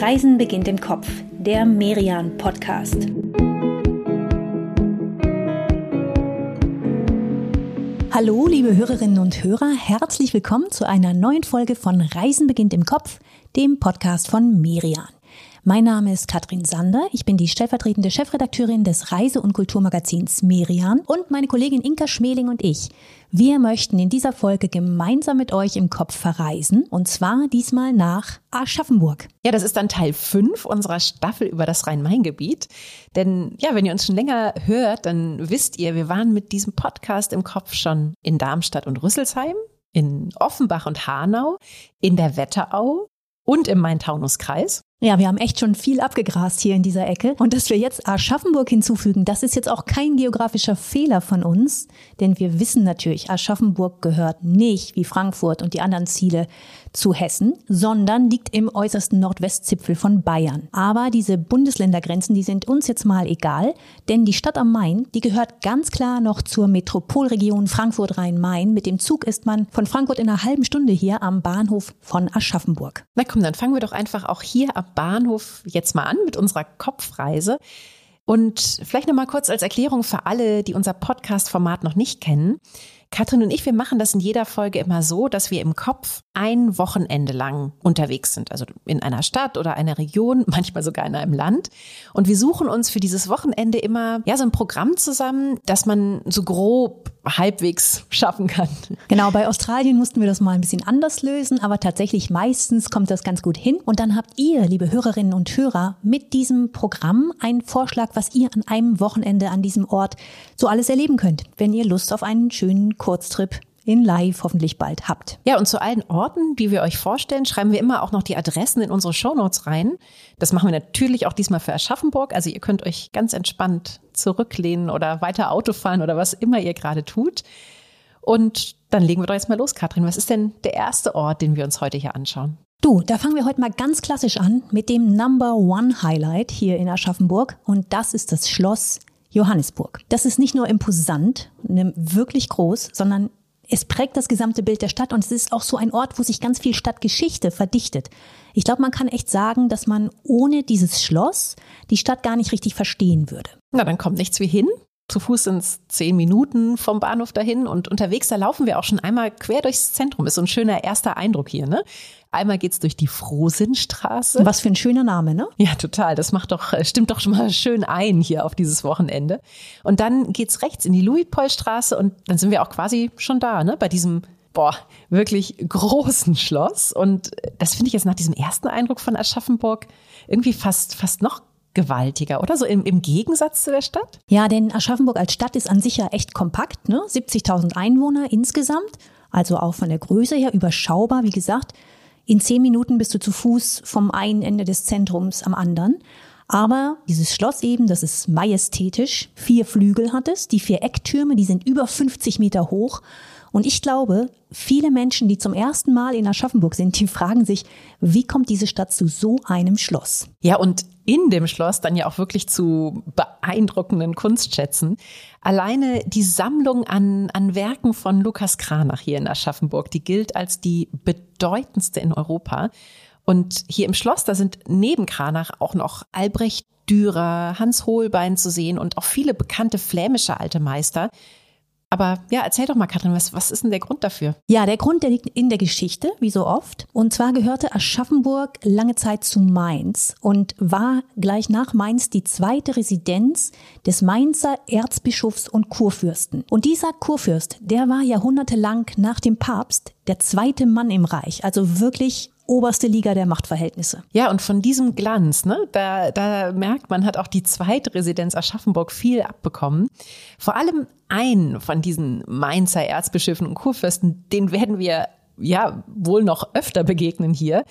Reisen beginnt im Kopf, der Merian Podcast. Hallo, liebe Hörerinnen und Hörer, herzlich willkommen zu einer neuen Folge von Reisen beginnt im Kopf, dem Podcast von Merian. Mein Name ist Katrin Sander. Ich bin die stellvertretende Chefredakteurin des Reise- und Kulturmagazins Merian und meine Kollegin Inka Schmeling und ich. Wir möchten in dieser Folge gemeinsam mit euch im Kopf verreisen und zwar diesmal nach Aschaffenburg. Ja, das ist dann Teil 5 unserer Staffel über das Rhein-Main-Gebiet. Denn ja, wenn ihr uns schon länger hört, dann wisst ihr, wir waren mit diesem Podcast im Kopf schon in Darmstadt und Rüsselsheim, in Offenbach und Hanau, in der Wetterau und im Main-Taunus-Kreis. Ja, wir haben echt schon viel abgegrast hier in dieser Ecke. Und dass wir jetzt Aschaffenburg hinzufügen, das ist jetzt auch kein geografischer Fehler von uns, denn wir wissen natürlich, Aschaffenburg gehört nicht wie Frankfurt und die anderen Ziele zu Hessen, sondern liegt im äußersten Nordwestzipfel von Bayern. Aber diese Bundesländergrenzen, die sind uns jetzt mal egal, denn die Stadt am Main, die gehört ganz klar noch zur Metropolregion Frankfurt-Rhein-Main. Mit dem Zug ist man von Frankfurt in einer halben Stunde hier am Bahnhof von Aschaffenburg. Na komm, dann fangen wir doch einfach auch hier am Bahnhof jetzt mal an mit unserer Kopfreise. Und vielleicht noch mal kurz als Erklärung für alle, die unser Podcast-Format noch nicht kennen. Katrin und ich, wir machen das in jeder Folge immer so, dass wir im Kopf ein Wochenende lang unterwegs sind. Also in einer Stadt oder einer Region, manchmal sogar in einem Land. Und wir suchen uns für dieses Wochenende immer, ja, so ein Programm zusammen, das man so grob halbwegs schaffen kann. Genau, bei Australien mussten wir das mal ein bisschen anders lösen, aber tatsächlich meistens kommt das ganz gut hin. Und dann habt ihr, liebe Hörerinnen und Hörer, mit diesem Programm einen Vorschlag, was ihr an einem Wochenende an diesem Ort so alles erleben könnt, wenn ihr Lust auf einen schönen Kurztrip in live hoffentlich bald habt. Ja, und zu allen Orten, die wir euch vorstellen, schreiben wir immer auch noch die Adressen in unsere Shownotes rein. Das machen wir natürlich auch diesmal für Aschaffenburg. Also ihr könnt euch ganz entspannt zurücklehnen oder weiter Auto fahren oder was immer ihr gerade tut. Und dann legen wir doch jetzt mal los, Katrin. Was ist denn der erste Ort, den wir uns heute hier anschauen? Du, da fangen wir heute mal ganz klassisch an mit dem Number One Highlight hier in Aschaffenburg. Und das ist das Schloss Johannesburg. Das ist nicht nur imposant, wirklich groß, sondern es prägt das gesamte Bild der Stadt und es ist auch so ein Ort, wo sich ganz viel Stadtgeschichte verdichtet. Ich glaube, man kann echt sagen, dass man ohne dieses Schloss die Stadt gar nicht richtig verstehen würde. Na, dann kommt nichts wie hin. Zu Fuß sind es zehn Minuten vom Bahnhof dahin und unterwegs, da laufen wir auch schon einmal quer durchs Zentrum. Ist so ein schöner erster Eindruck hier, ne? Einmal geht's durch die Frohsinnstraße. Was für ein schöner Name, ne? Ja, total. Das macht doch, äh, stimmt doch schon mal schön ein hier auf dieses Wochenende. Und dann geht's rechts in die Luitpoldstraße und dann sind wir auch quasi schon da, ne? Bei diesem boah, wirklich großen Schloss. Und das finde ich jetzt nach diesem ersten Eindruck von Aschaffenburg irgendwie fast, fast noch gewaltiger, oder? So im, im Gegensatz zu der Stadt? Ja, denn Aschaffenburg als Stadt ist an sich ja echt kompakt, ne? 70.000 Einwohner insgesamt, also auch von der Größe her überschaubar, wie gesagt. In zehn Minuten bist du zu Fuß vom einen Ende des Zentrums am anderen. Aber dieses Schloss eben, das ist majestätisch, vier Flügel hat es, die vier Ecktürme, die sind über 50 Meter hoch und ich glaube, viele Menschen, die zum ersten Mal in Aschaffenburg sind, die fragen sich, wie kommt diese Stadt zu so einem Schloss? Ja, und in dem Schloss dann ja auch wirklich zu beeindruckenden Kunstschätzen. Alleine die Sammlung an, an Werken von Lukas Kranach hier in Aschaffenburg, die gilt als die bedeutendste in Europa. Und hier im Schloss, da sind neben Kranach auch noch Albrecht Dürer, Hans Holbein zu sehen und auch viele bekannte flämische alte Meister. Aber ja, erzähl doch mal, Katrin, was, was ist denn der Grund dafür? Ja, der Grund, der liegt in der Geschichte, wie so oft. Und zwar gehörte Aschaffenburg lange Zeit zu Mainz und war gleich nach Mainz die zweite Residenz des Mainzer Erzbischofs und Kurfürsten. Und dieser Kurfürst, der war jahrhundertelang nach dem Papst der zweite Mann im Reich, also wirklich oberste Liga der Machtverhältnisse. Ja, und von diesem Glanz, ne, da, da merkt man, hat auch die zweite Residenz Aschaffenburg viel abbekommen. Vor allem einen von diesen Mainzer Erzbischöfen und Kurfürsten, den werden wir ja wohl noch öfter begegnen hier.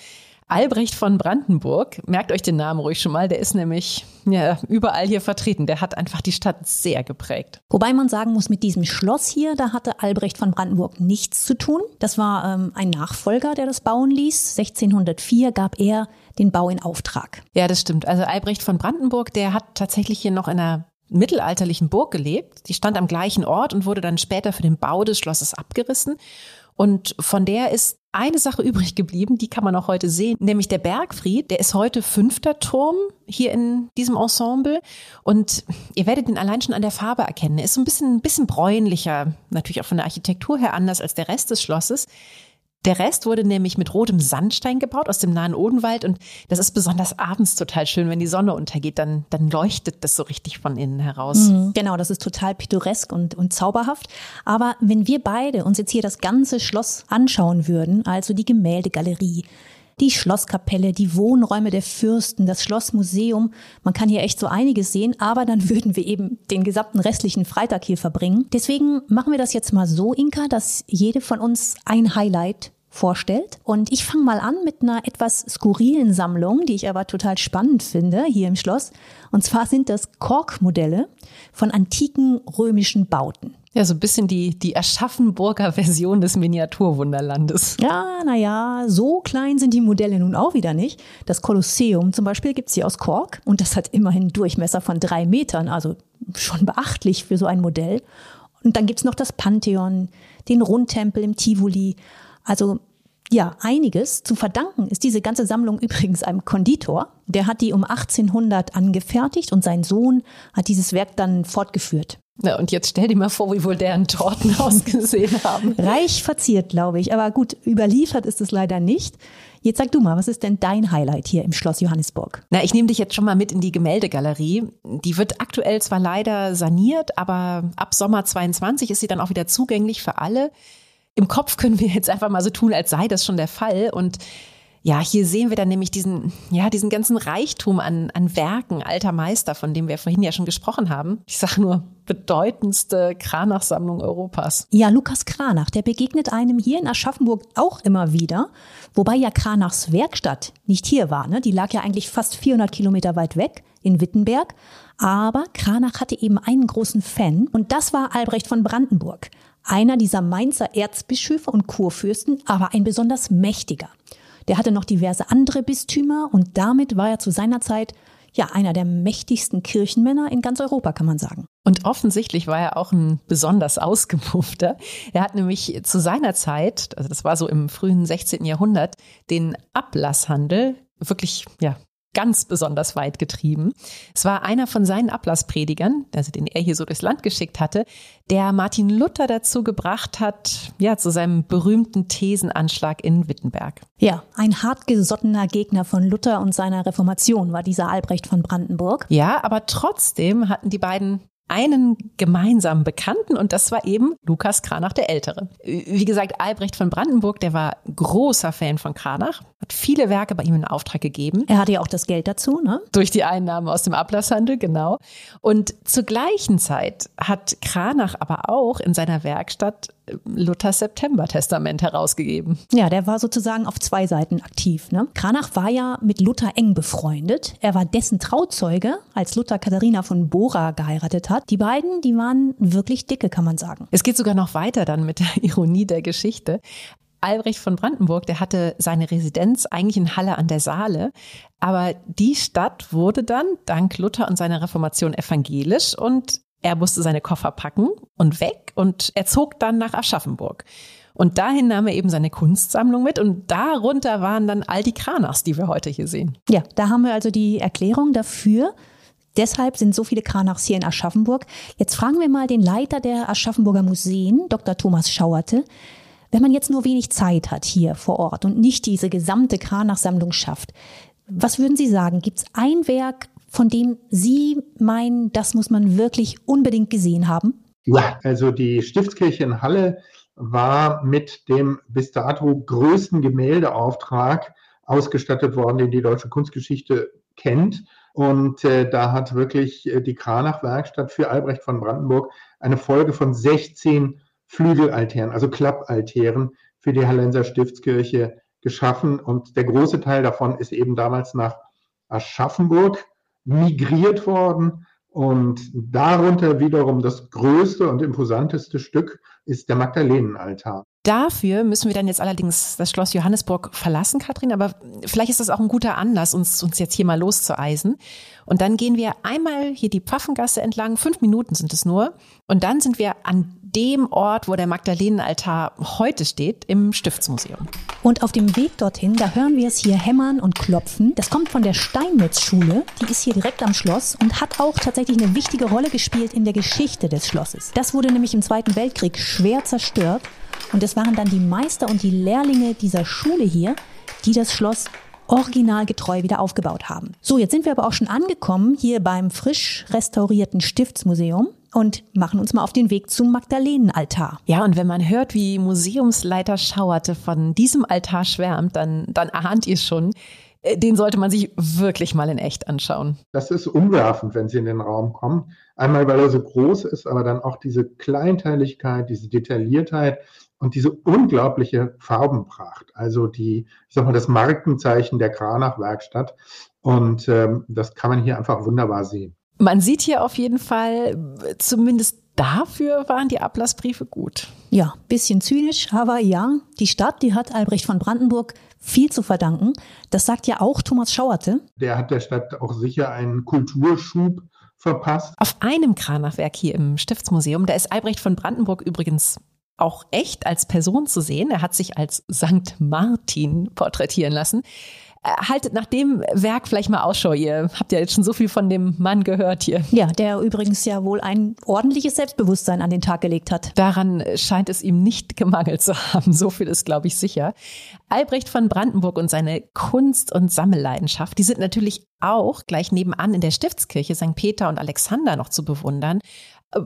Albrecht von Brandenburg, merkt euch den Namen ruhig schon mal, der ist nämlich ja, überall hier vertreten. Der hat einfach die Stadt sehr geprägt. Wobei man sagen muss, mit diesem Schloss hier, da hatte Albrecht von Brandenburg nichts zu tun. Das war ähm, ein Nachfolger, der das bauen ließ. 1604 gab er den Bau in Auftrag. Ja, das stimmt. Also Albrecht von Brandenburg, der hat tatsächlich hier noch in einer mittelalterlichen Burg gelebt. Die stand am gleichen Ort und wurde dann später für den Bau des Schlosses abgerissen. Und von der ist eine Sache übrig geblieben, die kann man auch heute sehen, nämlich der Bergfried, der ist heute fünfter Turm hier in diesem Ensemble und ihr werdet ihn allein schon an der Farbe erkennen. Er ist so ein bisschen, ein bisschen bräunlicher, natürlich auch von der Architektur her anders als der Rest des Schlosses. Der Rest wurde nämlich mit rotem Sandstein gebaut aus dem nahen Odenwald und das ist besonders abends total schön, wenn die Sonne untergeht, dann, dann leuchtet das so richtig von innen heraus. Mhm, genau, das ist total pittoresk und, und zauberhaft. Aber wenn wir beide uns jetzt hier das ganze Schloss anschauen würden, also die Gemäldegalerie, die Schlosskapelle, die Wohnräume der Fürsten, das Schlossmuseum. Man kann hier echt so einiges sehen, aber dann würden wir eben den gesamten restlichen Freitag hier verbringen. Deswegen machen wir das jetzt mal so, Inka, dass jede von uns ein Highlight vorstellt. Und ich fange mal an mit einer etwas skurrilen Sammlung, die ich aber total spannend finde hier im Schloss. Und zwar sind das Korkmodelle von antiken römischen Bauten. Ja, so ein bisschen die, die Aschaffenburger Version des Miniaturwunderlandes. Ja, naja, so klein sind die Modelle nun auch wieder nicht. Das Kolosseum zum Beispiel gibt's hier aus Kork und das hat immerhin einen Durchmesser von drei Metern, also schon beachtlich für so ein Modell. Und dann gibt's noch das Pantheon, den Rundtempel im Tivoli. Also ja, einiges. Zu verdanken ist diese ganze Sammlung übrigens einem Konditor. Der hat die um 1800 angefertigt und sein Sohn hat dieses Werk dann fortgeführt. Ja, und jetzt stell dir mal vor, wie wohl deren Torten ausgesehen haben. Reich verziert, glaube ich. Aber gut, überliefert ist es leider nicht. Jetzt sag du mal, was ist denn dein Highlight hier im Schloss Johannesburg? Na, ich nehme dich jetzt schon mal mit in die Gemäldegalerie. Die wird aktuell zwar leider saniert, aber ab Sommer 22 ist sie dann auch wieder zugänglich für alle. Im Kopf können wir jetzt einfach mal so tun, als sei das schon der Fall. Und ja, hier sehen wir dann nämlich diesen, ja, diesen ganzen Reichtum an, an Werken alter Meister, von dem wir vorhin ja schon gesprochen haben. Ich sage nur, bedeutendste Kranach-Sammlung Europas. Ja, Lukas Kranach, der begegnet einem hier in Aschaffenburg auch immer wieder. Wobei ja Kranachs Werkstatt nicht hier war. Ne? Die lag ja eigentlich fast 400 Kilometer weit weg in Wittenberg. Aber Kranach hatte eben einen großen Fan und das war Albrecht von Brandenburg. Einer dieser Mainzer Erzbischöfe und Kurfürsten, aber ein besonders mächtiger. Der hatte noch diverse andere Bistümer und damit war er zu seiner Zeit ja einer der mächtigsten Kirchenmänner in ganz Europa, kann man sagen. Und offensichtlich war er auch ein besonders ausgemuffter. Er hat nämlich zu seiner Zeit, also das war so im frühen 16. Jahrhundert, den Ablasshandel wirklich ja ganz besonders weit getrieben. Es war einer von seinen Ablasspredigern, also den er hier so durchs Land geschickt hatte, der Martin Luther dazu gebracht hat, ja, zu seinem berühmten Thesenanschlag in Wittenberg. Ja, ein hartgesottener Gegner von Luther und seiner Reformation war dieser Albrecht von Brandenburg. Ja, aber trotzdem hatten die beiden einen gemeinsamen Bekannten und das war eben Lukas Kranach der Ältere. Wie gesagt, Albrecht von Brandenburg, der war großer Fan von Kranach, hat viele Werke bei ihm in Auftrag gegeben. Er hatte ja auch das Geld dazu, ne? Durch die Einnahmen aus dem Ablasshandel, genau. Und zur gleichen Zeit hat Kranach aber auch in seiner Werkstatt Luthers September-Testament herausgegeben. Ja, der war sozusagen auf zwei Seiten aktiv. Ne? Kranach war ja mit Luther eng befreundet. Er war dessen Trauzeuge, als Luther Katharina von Bora geheiratet hat. Die beiden, die waren wirklich dicke, kann man sagen. Es geht sogar noch weiter dann mit der Ironie der Geschichte. Albrecht von Brandenburg, der hatte seine Residenz eigentlich in Halle an der Saale. Aber die Stadt wurde dann dank Luther und seiner Reformation evangelisch und er musste seine Koffer packen und weg und er zog dann nach Aschaffenburg. Und dahin nahm er eben seine Kunstsammlung mit und darunter waren dann all die Kranachs, die wir heute hier sehen. Ja, da haben wir also die Erklärung dafür. Deshalb sind so viele Kranachs hier in Aschaffenburg. Jetzt fragen wir mal den Leiter der Aschaffenburger Museen, Dr. Thomas Schauerte. Wenn man jetzt nur wenig Zeit hat hier vor Ort und nicht diese gesamte Kranachsammlung schafft, was würden Sie sagen? Gibt es ein Werk, von dem Sie meinen, das muss man wirklich unbedingt gesehen haben? Ja, also die Stiftskirche in Halle war mit dem bis dato größten Gemäldeauftrag ausgestattet worden, den die deutsche Kunstgeschichte kennt. Und äh, da hat wirklich äh, die Kranach-Werkstatt für Albrecht von Brandenburg eine Folge von 16 Flügelaltären, also Klappaltären für die Hallenser Stiftskirche geschaffen. Und der große Teil davon ist eben damals nach Aschaffenburg migriert worden. Und darunter wiederum das größte und imposanteste Stück ist der Magdalenenaltar. Dafür müssen wir dann jetzt allerdings das Schloss Johannesburg verlassen, Katrin. Aber vielleicht ist das auch ein guter Anlass, uns, uns jetzt hier mal loszueisen. Und dann gehen wir einmal hier die Pfaffengasse entlang. Fünf Minuten sind es nur. Und dann sind wir an dem Ort, wo der Magdalenenaltar heute steht, im Stiftsmuseum. Und auf dem Weg dorthin, da hören wir es hier hämmern und klopfen. Das kommt von der Steinmetz-Schule. Die ist hier direkt am Schloss und hat auch tatsächlich eine wichtige Rolle gespielt in der Geschichte des Schlosses. Das wurde nämlich im Zweiten Weltkrieg schwer zerstört. Und es waren dann die Meister und die Lehrlinge dieser Schule hier, die das Schloss originalgetreu wieder aufgebaut haben. So, jetzt sind wir aber auch schon angekommen hier beim frisch restaurierten Stiftsmuseum und machen uns mal auf den Weg zum Magdalenenaltar. Ja, und wenn man hört, wie Museumsleiter Schauerte von diesem Altar schwärmt, dann, dann ahnt ihr schon, äh, den sollte man sich wirklich mal in echt anschauen. Das ist umwerfend, wenn Sie in den Raum kommen. Einmal, weil er so groß ist, aber dann auch diese Kleinteiligkeit, diese Detailliertheit und diese unglaubliche Farbenpracht, also die, ich sag mal, das Markenzeichen der Kranach-Werkstatt. Und ähm, das kann man hier einfach wunderbar sehen. Man sieht hier auf jeden Fall, zumindest dafür waren die Ablassbriefe gut. Ja, bisschen zynisch, aber ja, die Stadt, die hat Albrecht von Brandenburg viel zu verdanken. Das sagt ja auch Thomas Schauerte. Der hat der Stadt auch sicher einen Kulturschub verpasst. Auf einem Kranachwerk hier im Stiftsmuseum, da ist Albrecht von Brandenburg übrigens auch echt als Person zu sehen. Er hat sich als Sankt Martin porträtieren lassen. Haltet nach dem Werk vielleicht mal Ausschau. Ihr habt ja jetzt schon so viel von dem Mann gehört hier. Ja, der übrigens ja wohl ein ordentliches Selbstbewusstsein an den Tag gelegt hat. Daran scheint es ihm nicht gemangelt zu haben. So viel ist, glaube ich, sicher. Albrecht von Brandenburg und seine Kunst- und Sammelleidenschaft, die sind natürlich auch gleich nebenan in der Stiftskirche St. Peter und Alexander noch zu bewundern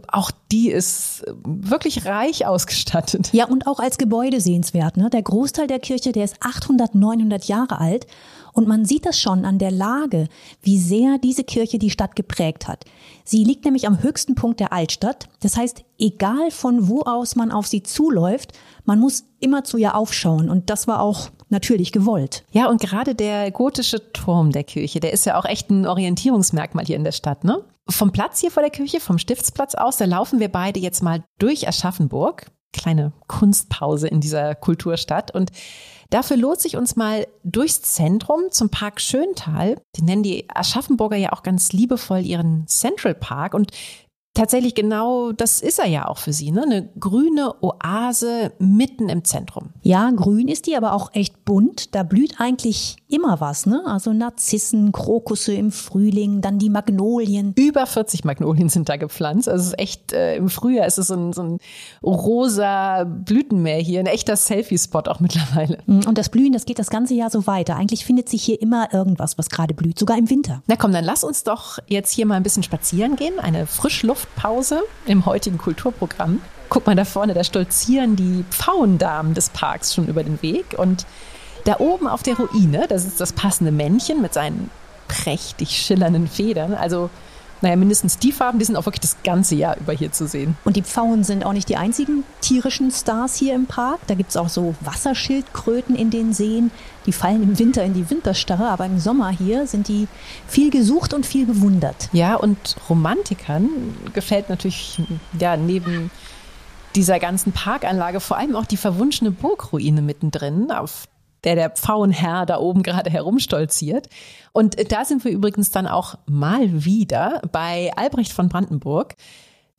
auch die ist wirklich reich ausgestattet. Ja, und auch als Gebäude sehenswert. Ne? Der Großteil der Kirche, der ist 800, 900 Jahre alt. Und man sieht das schon an der Lage, wie sehr diese Kirche die Stadt geprägt hat. Sie liegt nämlich am höchsten Punkt der Altstadt. Das heißt, egal von wo aus man auf sie zuläuft, man muss immer zu ihr aufschauen. Und das war auch natürlich gewollt. Ja, und gerade der gotische Turm der Kirche, der ist ja auch echt ein Orientierungsmerkmal hier in der Stadt, ne? Vom Platz hier vor der Kirche, vom Stiftsplatz aus, da laufen wir beide jetzt mal durch Aschaffenburg. Kleine Kunstpause in dieser Kulturstadt. Und dafür lohnt sich uns mal durchs Zentrum zum Park Schöntal. Die nennen die Aschaffenburger ja auch ganz liebevoll ihren Central Park. Und tatsächlich genau, das ist er ja auch für sie, ne? Eine grüne Oase mitten im Zentrum. Ja, grün ist die, aber auch echt bunt. Da blüht eigentlich immer was, ne? Also Narzissen, Krokusse im Frühling, dann die Magnolien. Über 40 Magnolien sind da gepflanzt. Also es ist echt, äh, im Frühjahr ist es so ein, so ein rosa Blütenmeer hier, ein echter Selfie-Spot auch mittlerweile. Mm, und das Blühen, das geht das ganze Jahr so weiter. Eigentlich findet sich hier immer irgendwas, was gerade blüht, sogar im Winter. Na komm, dann lass uns doch jetzt hier mal ein bisschen spazieren gehen. Eine Frischluft Luftpause im heutigen Kulturprogramm. Guck mal da vorne, da stolzieren die Pfauendamen des Parks schon über den Weg. Und da oben auf der Ruine, das ist das passende Männchen mit seinen prächtig schillernden Federn. Also naja, mindestens die Farben, die sind auch wirklich das ganze Jahr über hier zu sehen. Und die Pfauen sind auch nicht die einzigen tierischen Stars hier im Park. Da gibt es auch so Wasserschildkröten in den Seen. Die fallen im Winter in die Winterstarre, aber im Sommer hier sind die viel gesucht und viel bewundert. Ja, und Romantikern gefällt natürlich, ja, neben dieser ganzen Parkanlage vor allem auch die verwunschene Burgruine mittendrin, auf der der Pfauenherr da oben gerade herumstolziert. Und da sind wir übrigens dann auch mal wieder bei Albrecht von Brandenburg.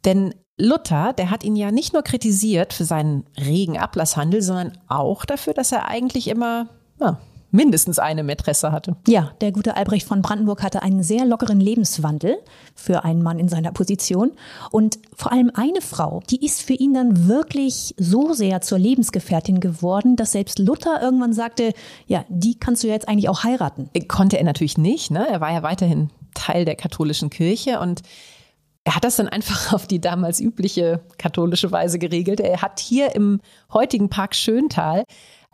Denn Luther, der hat ihn ja nicht nur kritisiert für seinen regen Ablasshandel, sondern auch dafür, dass er eigentlich immer ja, mindestens eine Mätresse hatte. Ja, der gute Albrecht von Brandenburg hatte einen sehr lockeren Lebenswandel für einen Mann in seiner Position. Und vor allem eine Frau, die ist für ihn dann wirklich so sehr zur Lebensgefährtin geworden, dass selbst Luther irgendwann sagte, ja, die kannst du jetzt eigentlich auch heiraten. Konnte er natürlich nicht, ne? Er war ja weiterhin Teil der katholischen Kirche und er hat das dann einfach auf die damals übliche katholische Weise geregelt. Er hat hier im heutigen Park Schöntal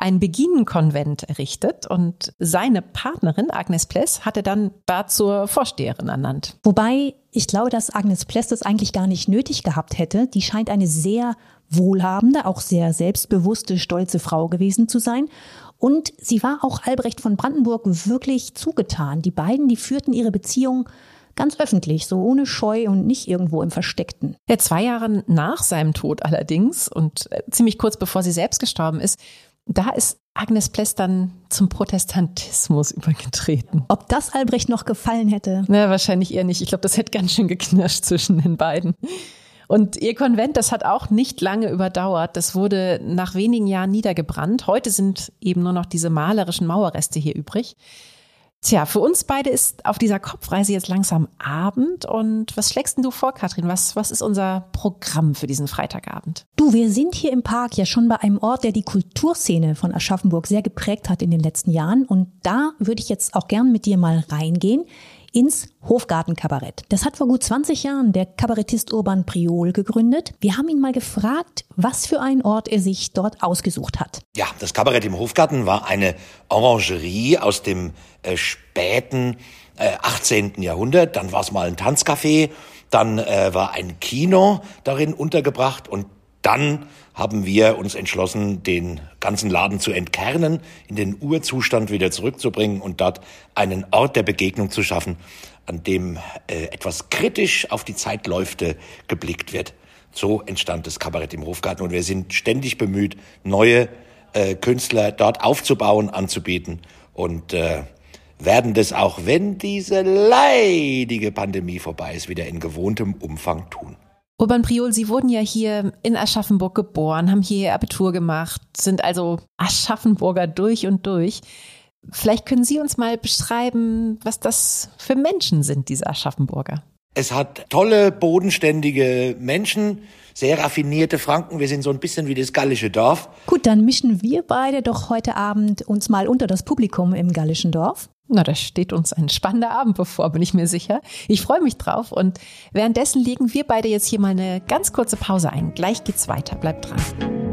einen Beginenkonvent errichtet und seine Partnerin Agnes Pless hatte dann da zur Vorsteherin ernannt. Wobei ich glaube, dass Agnes Pless das eigentlich gar nicht nötig gehabt hätte. Die scheint eine sehr wohlhabende, auch sehr selbstbewusste, stolze Frau gewesen zu sein. Und sie war auch Albrecht von Brandenburg wirklich zugetan. Die beiden, die führten ihre Beziehung ganz öffentlich, so ohne Scheu und nicht irgendwo im Versteckten. Ja, zwei Jahre nach seinem Tod allerdings und äh, ziemlich kurz bevor sie selbst gestorben ist, da ist Agnes Pless dann zum Protestantismus übergetreten. Ob das Albrecht noch gefallen hätte? Na, wahrscheinlich eher nicht. Ich glaube, das hätte ganz schön geknirscht zwischen den beiden. Und ihr Konvent, das hat auch nicht lange überdauert. Das wurde nach wenigen Jahren niedergebrannt. Heute sind eben nur noch diese malerischen Mauerreste hier übrig. Tja, für uns beide ist auf dieser Kopfreise jetzt langsam Abend. Und was schlägst denn du vor, Katrin? Was, was ist unser Programm für diesen Freitagabend? Du, wir sind hier im Park ja schon bei einem Ort, der die Kulturszene von Aschaffenburg sehr geprägt hat in den letzten Jahren. Und da würde ich jetzt auch gern mit dir mal reingehen ins Hofgartenkabarett. Das hat vor gut 20 Jahren der Kabarettist Urban Priol gegründet. Wir haben ihn mal gefragt, was für einen Ort er sich dort ausgesucht hat. Ja, das Kabarett im Hofgarten war eine Orangerie aus dem äh, späten äh, 18. Jahrhundert. Dann war es mal ein Tanzcafé, dann äh, war ein Kino darin untergebracht und dann haben wir uns entschlossen, den ganzen Laden zu entkernen, in den Urzustand wieder zurückzubringen und dort einen Ort der Begegnung zu schaffen, an dem äh, etwas kritisch auf die Zeitläufte geblickt wird. So entstand das Kabarett im Hofgarten und wir sind ständig bemüht, neue äh, Künstler dort aufzubauen, anzubieten und äh, werden das auch, wenn diese leidige Pandemie vorbei ist, wieder in gewohntem Umfang tun. Urban Priol, Sie wurden ja hier in Aschaffenburg geboren, haben hier Ihr Abitur gemacht, sind also Aschaffenburger durch und durch. Vielleicht können Sie uns mal beschreiben, was das für Menschen sind, diese Aschaffenburger. Es hat tolle, bodenständige Menschen, sehr raffinierte Franken. Wir sind so ein bisschen wie das gallische Dorf. Gut, dann mischen wir beide doch heute Abend uns mal unter das Publikum im gallischen Dorf. Na, da steht uns ein spannender Abend bevor, bin ich mir sicher. Ich freue mich drauf und währenddessen legen wir beide jetzt hier mal eine ganz kurze Pause ein. Gleich geht's weiter. Bleibt dran.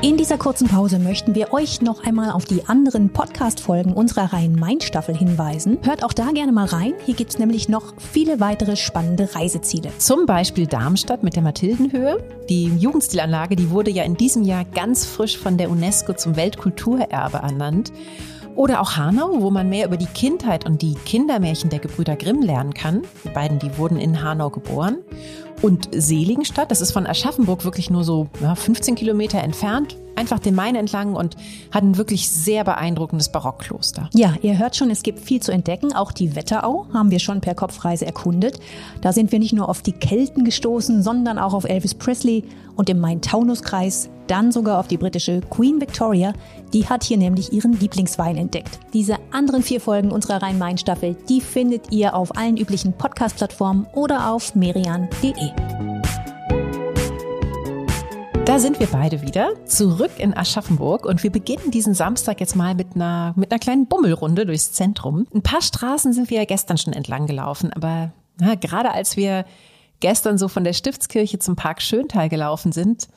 In dieser kurzen Pause möchten wir euch noch einmal auf die anderen Podcast-Folgen unserer Rhein-Main-Staffel hinweisen. Hört auch da gerne mal rein. Hier gibt es nämlich noch viele weitere spannende Reiseziele. Zum Beispiel Darmstadt mit der Mathildenhöhe. Die Jugendstilanlage, die wurde ja in diesem Jahr ganz frisch von der UNESCO zum Weltkulturerbe ernannt. Oder auch Hanau, wo man mehr über die Kindheit und die Kindermärchen der Gebrüder Grimm lernen kann. Die beiden, die wurden in Hanau geboren. Und Seligenstadt, das ist von Aschaffenburg wirklich nur so ja, 15 Kilometer entfernt, einfach den Main entlang und hat ein wirklich sehr beeindruckendes Barockkloster. Ja, ihr hört schon, es gibt viel zu entdecken. Auch die Wetterau haben wir schon per Kopfreise erkundet. Da sind wir nicht nur auf die Kelten gestoßen, sondern auch auf Elvis Presley und im Main-Taunus-Kreis, dann sogar auf die britische Queen Victoria. Die hat hier nämlich ihren Lieblingswein entdeckt. Diese anderen vier Folgen unserer Rhein-Main-Staffel, die findet ihr auf allen üblichen Podcast-Plattformen oder auf merian.de. Da sind wir beide wieder zurück in Aschaffenburg und wir beginnen diesen Samstag jetzt mal mit einer, mit einer kleinen Bummelrunde durchs Zentrum. Ein paar Straßen sind wir ja gestern schon entlang gelaufen, aber na, gerade als wir gestern so von der Stiftskirche zum Park Schöntal gelaufen sind,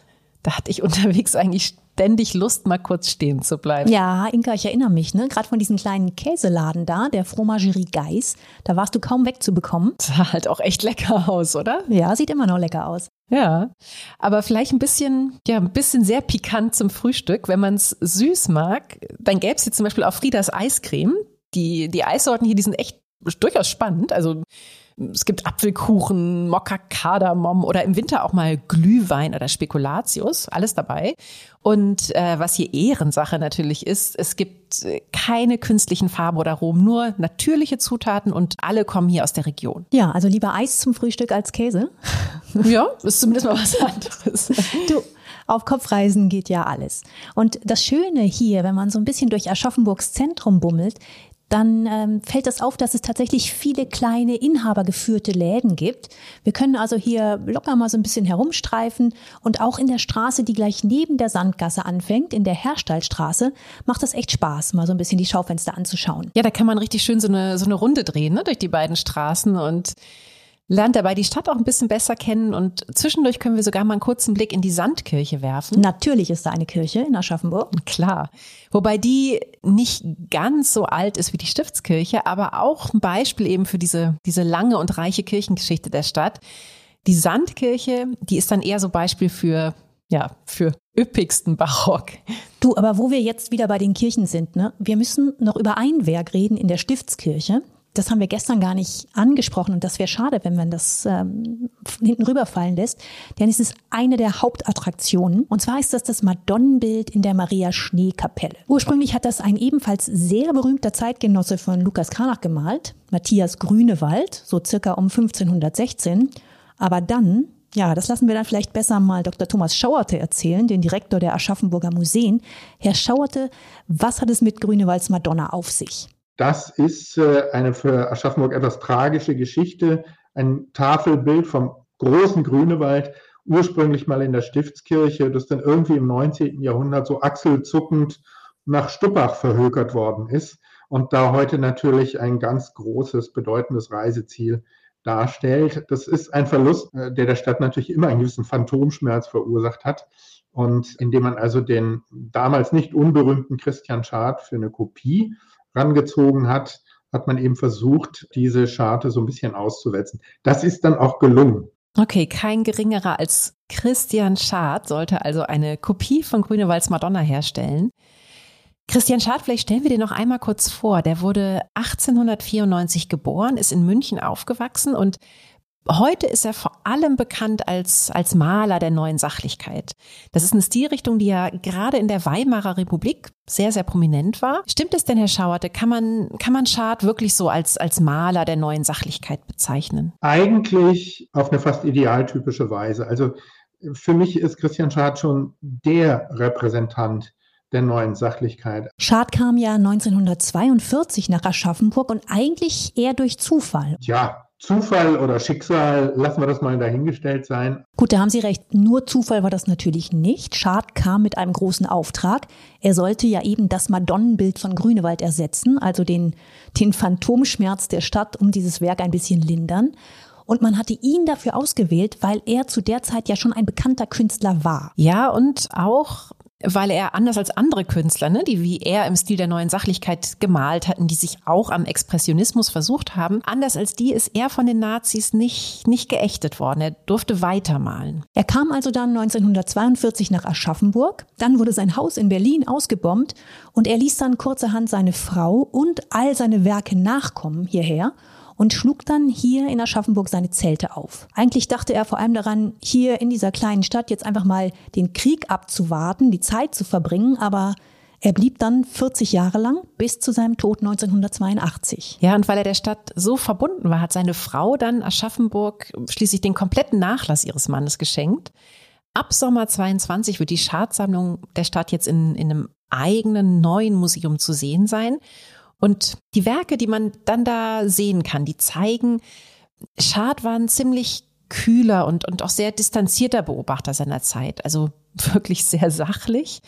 da hatte ich unterwegs eigentlich ständig Lust, mal kurz stehen zu bleiben. Ja, Inka, ich erinnere mich, ne? Gerade von diesem kleinen Käseladen da, der Fromagerie Geis, da warst du kaum wegzubekommen. Sah halt auch echt lecker aus, oder? Ja, sieht immer noch lecker aus. Ja, aber vielleicht ein bisschen, ja, ein bisschen sehr pikant zum Frühstück. Wenn man es süß mag, dann gäbe es hier zum Beispiel auch Friedas Eiscreme. Die, die Eissorten hier, die sind echt durchaus spannend. Also es gibt Apfelkuchen, Mokka Kardamom oder im Winter auch mal Glühwein oder Spekulatius, alles dabei. Und äh, was hier Ehrensache natürlich ist, es gibt äh, keine künstlichen Farben oder Aromen, nur natürliche Zutaten und alle kommen hier aus der Region. Ja, also lieber Eis zum Frühstück als Käse. Ja, ist zumindest mal was anderes. Du, auf Kopfreisen geht ja alles. Und das Schöne hier, wenn man so ein bisschen durch Aschaffenburgs Zentrum bummelt, dann ähm, fällt das auf, dass es tatsächlich viele kleine inhabergeführte Läden gibt. Wir können also hier locker mal so ein bisschen herumstreifen und auch in der Straße, die gleich neben der Sandgasse anfängt, in der Herstallstraße, macht das echt Spaß, mal so ein bisschen die Schaufenster anzuschauen. Ja, da kann man richtig schön so eine, so eine Runde drehen ne, durch die beiden Straßen und lernt dabei die Stadt auch ein bisschen besser kennen und zwischendurch können wir sogar mal einen kurzen Blick in die Sandkirche werfen. Natürlich ist da eine Kirche in Aschaffenburg. Klar. Wobei die nicht ganz so alt ist wie die Stiftskirche, aber auch ein Beispiel eben für diese, diese lange und reiche Kirchengeschichte der Stadt. Die Sandkirche, die ist dann eher so Beispiel für ja, für üppigsten Barock. Du, aber wo wir jetzt wieder bei den Kirchen sind, ne? Wir müssen noch über ein Werk reden in der Stiftskirche das haben wir gestern gar nicht angesprochen und das wäre schade, wenn man das ähm, hinten rüberfallen lässt, denn es ist eine der Hauptattraktionen und zwar ist das das Madonnenbild in der Maria Schneekapelle. Ursprünglich hat das ein ebenfalls sehr berühmter Zeitgenosse von Lukas Kranach gemalt, Matthias Grünewald, so circa um 1516 Aber dann, ja, das lassen wir dann vielleicht besser mal Dr. Thomas Schauerte erzählen, den Direktor der Aschaffenburger Museen. Herr Schauerte, was hat es mit Grünewalds Madonna auf sich? Das ist äh, eine für Aschaffenburg etwas tragische Geschichte. Ein Tafelbild vom großen Grünewald, ursprünglich mal in der Stiftskirche, das dann irgendwie im 19. Jahrhundert so achselzuckend nach Stuppach verhökert worden ist und da heute natürlich ein ganz großes, bedeutendes Reiseziel darstellt. Das ist ein Verlust, äh, der der Stadt natürlich immer einen gewissen Phantomschmerz verursacht hat. Und indem man also den damals nicht unberühmten Christian Schad für eine Kopie rangezogen hat, hat man eben versucht, diese Scharte so ein bisschen auszuwetzen. Das ist dann auch gelungen. Okay, kein geringerer als Christian Schad sollte also eine Kopie von Grünewalds Madonna herstellen. Christian Schad, vielleicht stellen wir dir noch einmal kurz vor. Der wurde 1894 geboren, ist in München aufgewachsen und Heute ist er vor allem bekannt als, als Maler der neuen Sachlichkeit. Das ist eine Stilrichtung, die ja gerade in der Weimarer Republik sehr, sehr prominent war. Stimmt es denn, Herr Schauerte, kann man, kann man Schad wirklich so als, als Maler der neuen Sachlichkeit bezeichnen? Eigentlich auf eine fast idealtypische Weise. Also für mich ist Christian Schad schon der Repräsentant der neuen Sachlichkeit. Schad kam ja 1942 nach Aschaffenburg und eigentlich eher durch Zufall. Ja, Zufall oder Schicksal, lassen wir das mal dahingestellt sein. Gut, da haben Sie recht. Nur Zufall war das natürlich nicht. Schad kam mit einem großen Auftrag. Er sollte ja eben das Madonnenbild von Grünewald ersetzen, also den, den Phantomschmerz der Stadt, um dieses Werk ein bisschen lindern. Und man hatte ihn dafür ausgewählt, weil er zu der Zeit ja schon ein bekannter Künstler war. Ja, und auch weil er anders als andere Künstler, ne, die wie er im Stil der neuen Sachlichkeit gemalt hatten, die sich auch am Expressionismus versucht haben, anders als die ist er von den Nazis nicht, nicht geächtet worden. Er durfte weitermalen. Er kam also dann 1942 nach Aschaffenburg, dann wurde sein Haus in Berlin ausgebombt und er ließ dann kurzerhand seine Frau und all seine Werke nachkommen hierher und schlug dann hier in Aschaffenburg seine Zelte auf. Eigentlich dachte er vor allem daran, hier in dieser kleinen Stadt jetzt einfach mal den Krieg abzuwarten, die Zeit zu verbringen, aber er blieb dann 40 Jahre lang bis zu seinem Tod 1982. Ja, und weil er der Stadt so verbunden war, hat seine Frau dann Aschaffenburg schließlich den kompletten Nachlass ihres Mannes geschenkt. Ab Sommer 22 wird die Schadsammlung der Stadt jetzt in, in einem eigenen neuen Museum zu sehen sein. Und die Werke, die man dann da sehen kann, die zeigen, Schad war ein ziemlich kühler und, und auch sehr distanzierter Beobachter seiner Zeit, also wirklich sehr sachlich.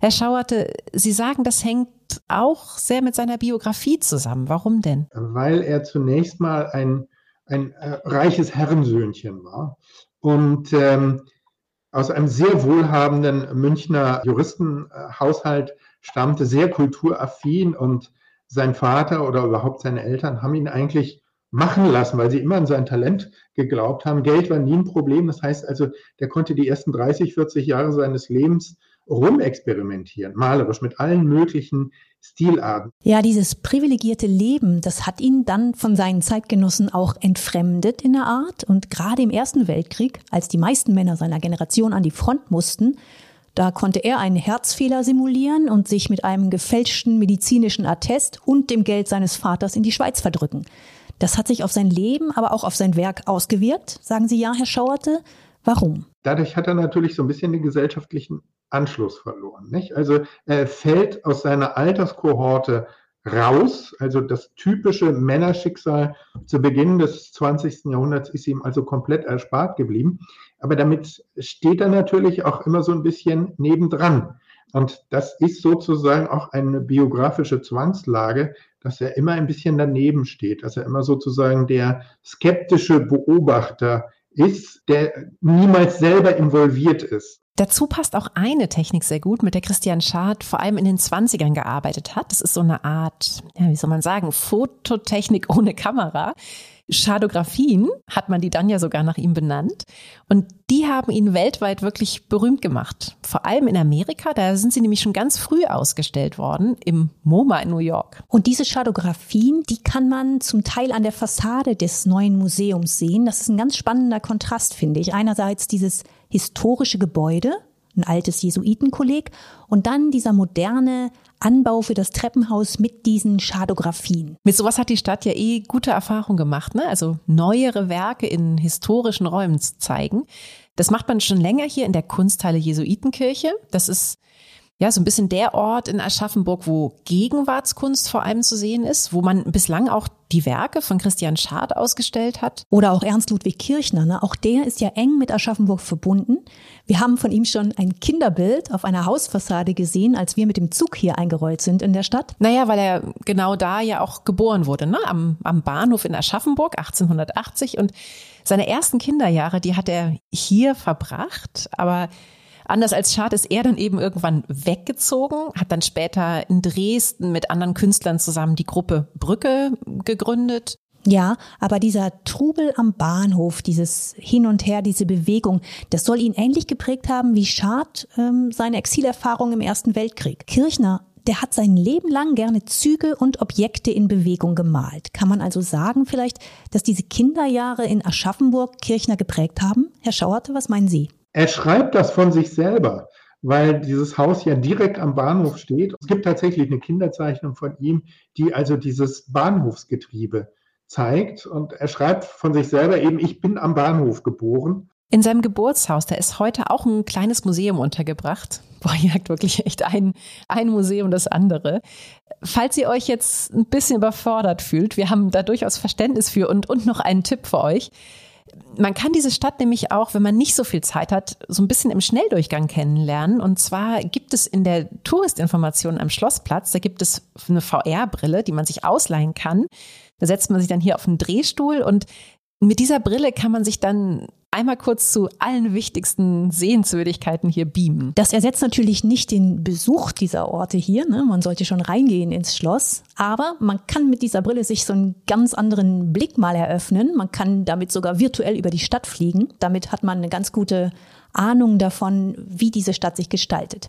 Herr Schauerte, Sie sagen, das hängt auch sehr mit seiner Biografie zusammen. Warum denn? Weil er zunächst mal ein, ein äh, reiches Herrensöhnchen war und ähm, aus einem sehr wohlhabenden Münchner Juristenhaushalt stammte, sehr kulturaffin und sein Vater oder überhaupt seine Eltern haben ihn eigentlich machen lassen, weil sie immer an sein Talent geglaubt haben. Geld war nie ein Problem. Das heißt also, der konnte die ersten 30, 40 Jahre seines Lebens rumexperimentieren, malerisch mit allen möglichen Stilarten. Ja, dieses privilegierte Leben, das hat ihn dann von seinen Zeitgenossen auch entfremdet in der Art. Und gerade im Ersten Weltkrieg, als die meisten Männer seiner Generation an die Front mussten, da konnte er einen Herzfehler simulieren und sich mit einem gefälschten medizinischen Attest und dem Geld seines Vaters in die Schweiz verdrücken. Das hat sich auf sein Leben, aber auch auf sein Werk ausgewirkt. Sagen Sie ja, Herr Schauerte. Warum? Dadurch hat er natürlich so ein bisschen den gesellschaftlichen Anschluss verloren. Nicht? Also er fällt aus seiner Alterskohorte raus. Also das typische Männerschicksal zu Beginn des 20. Jahrhunderts ist ihm also komplett erspart geblieben. Aber damit steht er natürlich auch immer so ein bisschen nebendran. Und das ist sozusagen auch eine biografische Zwangslage, dass er immer ein bisschen daneben steht, dass er immer sozusagen der skeptische Beobachter ist, der niemals selber involviert ist. Dazu passt auch eine Technik sehr gut, mit der Christian Schad vor allem in den 20ern gearbeitet hat. Das ist so eine Art, ja, wie soll man sagen, Fototechnik ohne Kamera. Schadografien hat man die dann ja sogar nach ihm benannt. Und die haben ihn weltweit wirklich berühmt gemacht. Vor allem in Amerika, da sind sie nämlich schon ganz früh ausgestellt worden, im MoMA in New York. Und diese Schadografien, die kann man zum Teil an der Fassade des neuen Museums sehen. Das ist ein ganz spannender Kontrast, finde ich. Einerseits dieses historische Gebäude, ein altes Jesuitenkolleg, und dann dieser moderne Anbau für das Treppenhaus mit diesen Schadografien. Mit sowas hat die Stadt ja eh gute Erfahrungen gemacht, ne? Also neuere Werke in historischen Räumen zu zeigen. Das macht man schon länger hier in der Kunsthalle Jesuitenkirche. Das ist ja, so ein bisschen der Ort in Aschaffenburg, wo Gegenwartskunst vor allem zu sehen ist, wo man bislang auch die Werke von Christian Schad ausgestellt hat. Oder auch Ernst Ludwig Kirchner, ne? auch der ist ja eng mit Aschaffenburg verbunden. Wir haben von ihm schon ein Kinderbild auf einer Hausfassade gesehen, als wir mit dem Zug hier eingerollt sind in der Stadt. Naja, weil er genau da ja auch geboren wurde, ne? am, am Bahnhof in Aschaffenburg 1880 und seine ersten Kinderjahre, die hat er hier verbracht, aber Anders als Schad ist er dann eben irgendwann weggezogen, hat dann später in Dresden mit anderen Künstlern zusammen die Gruppe Brücke gegründet. Ja, aber dieser Trubel am Bahnhof, dieses Hin und Her, diese Bewegung, das soll ihn ähnlich geprägt haben wie Schad ähm, seine Exilerfahrung im Ersten Weltkrieg. Kirchner der hat sein Leben lang gerne Züge und Objekte in Bewegung gemalt. Kann man also sagen vielleicht, dass diese Kinderjahre in Aschaffenburg Kirchner geprägt haben? Herr Schauerte, was meinen Sie? Er schreibt das von sich selber, weil dieses Haus ja direkt am Bahnhof steht. Es gibt tatsächlich eine Kinderzeichnung von ihm, die also dieses Bahnhofsgetriebe zeigt. Und er schreibt von sich selber eben, ich bin am Bahnhof geboren. In seinem Geburtshaus, da ist heute auch ein kleines Museum untergebracht. Boah, ihr habt wirklich echt ein, ein Museum das andere. Falls ihr euch jetzt ein bisschen überfordert fühlt, wir haben da durchaus Verständnis für und, und noch einen Tipp für euch man kann diese Stadt nämlich auch, wenn man nicht so viel Zeit hat, so ein bisschen im Schnelldurchgang kennenlernen. Und zwar gibt es in der Touristinformation am Schlossplatz, da gibt es eine VR-Brille, die man sich ausleihen kann. Da setzt man sich dann hier auf einen Drehstuhl und mit dieser Brille kann man sich dann einmal kurz zu allen wichtigsten Sehenswürdigkeiten hier beamen. Das ersetzt natürlich nicht den Besuch dieser Orte hier. Ne? Man sollte schon reingehen ins Schloss. Aber man kann mit dieser Brille sich so einen ganz anderen Blick mal eröffnen. Man kann damit sogar virtuell über die Stadt fliegen. Damit hat man eine ganz gute Ahnung davon, wie diese Stadt sich gestaltet.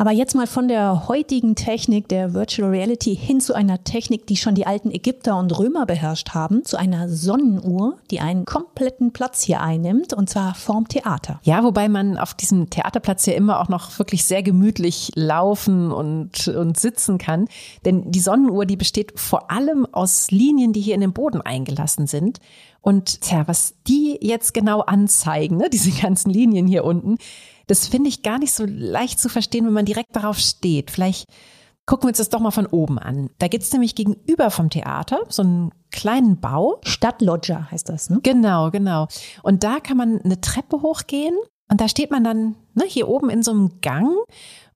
Aber jetzt mal von der heutigen Technik der Virtual Reality hin zu einer Technik, die schon die alten Ägypter und Römer beherrscht haben, zu einer Sonnenuhr, die einen kompletten Platz hier einnimmt, und zwar vorm Theater. Ja, wobei man auf diesem Theaterplatz ja immer auch noch wirklich sehr gemütlich laufen und, und sitzen kann. Denn die Sonnenuhr, die besteht vor allem aus Linien, die hier in den Boden eingelassen sind. Und tja, was die jetzt genau anzeigen, ne, diese ganzen Linien hier unten, das finde ich gar nicht so leicht zu verstehen, wenn man direkt darauf steht. Vielleicht gucken wir uns das doch mal von oben an. Da gibt es nämlich gegenüber vom Theater so einen kleinen Bau. Stadtlodger heißt das, ne? Genau, genau. Und da kann man eine Treppe hochgehen und da steht man dann ne, hier oben in so einem Gang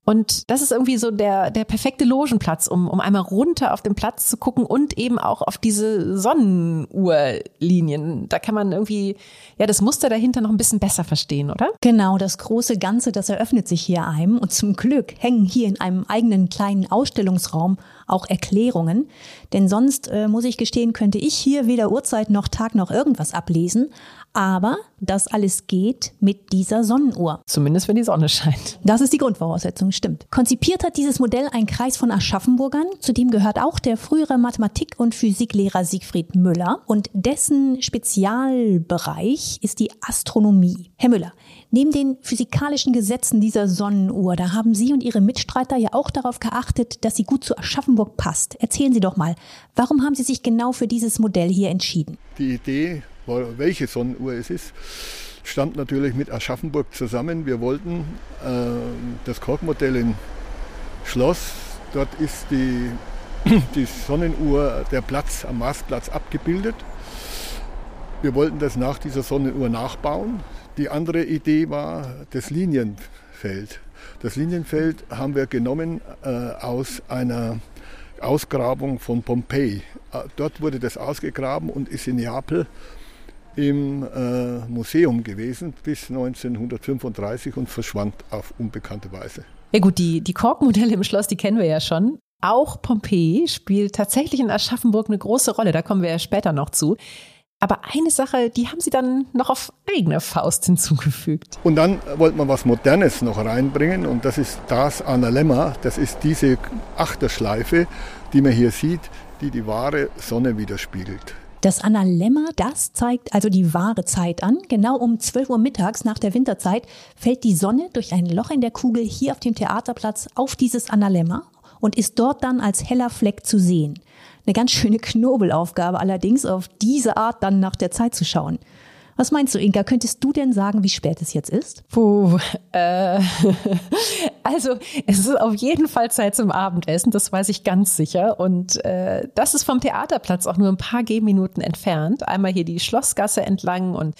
und das ist irgendwie so der, der perfekte Logenplatz, um, um einmal runter auf den Platz zu gucken und eben auch auf diese Sonnenuhrlinien. Da kann man irgendwie, ja, das Muster dahinter noch ein bisschen besser verstehen, oder? Genau, das große Ganze, das eröffnet sich hier einem. Und zum Glück hängen hier in einem eigenen kleinen Ausstellungsraum auch Erklärungen. Denn sonst, äh, muss ich gestehen, könnte ich hier weder Uhrzeit noch Tag noch irgendwas ablesen. Aber das alles geht mit dieser Sonnenuhr. Zumindest wenn die Sonne scheint. Das ist die Grundvoraussetzung, stimmt. Konzipiert hat dieses Modell ein Kreis von Aschaffenburgern. Zu dem gehört auch der frühere Mathematik- und Physiklehrer Siegfried Müller. Und dessen Spezialbereich ist die Astronomie. Herr Müller, neben den physikalischen Gesetzen dieser Sonnenuhr, da haben Sie und Ihre Mitstreiter ja auch darauf geachtet, dass sie gut zu Aschaffenburg passt. Erzählen Sie doch mal, warum haben Sie sich genau für dieses Modell hier entschieden? Die Idee welche Sonnenuhr es ist, stammt natürlich mit Aschaffenburg zusammen. Wir wollten äh, das Korkmodell in Schloss, dort ist die, die Sonnenuhr, der Platz am Marsplatz abgebildet. Wir wollten das nach dieser Sonnenuhr nachbauen. Die andere Idee war das Linienfeld. Das Linienfeld haben wir genommen äh, aus einer Ausgrabung von Pompeji. Äh, dort wurde das ausgegraben und ist in Neapel im äh, Museum gewesen bis 1935 und verschwand auf unbekannte Weise. Ja gut, die, die Korkmodelle im Schloss, die kennen wir ja schon. Auch Pompeji spielt tatsächlich in Aschaffenburg eine große Rolle, da kommen wir ja später noch zu. Aber eine Sache, die haben sie dann noch auf eigene Faust hinzugefügt. Und dann wollte man was Modernes noch reinbringen und das ist das Analemma. Das ist diese Achterschleife, die man hier sieht, die die wahre Sonne widerspiegelt. Das Analemma, das zeigt also die wahre Zeit an. Genau um 12 Uhr mittags nach der Winterzeit fällt die Sonne durch ein Loch in der Kugel hier auf dem Theaterplatz auf dieses Analemma und ist dort dann als heller Fleck zu sehen. Eine ganz schöne Knobelaufgabe allerdings, auf diese Art dann nach der Zeit zu schauen. Was meinst du, Inka? Könntest du denn sagen, wie spät es jetzt ist? Puh, äh, also es ist auf jeden Fall Zeit zum Abendessen, das weiß ich ganz sicher. Und äh, das ist vom Theaterplatz auch nur ein paar Gehminuten entfernt. Einmal hier die Schlossgasse entlang und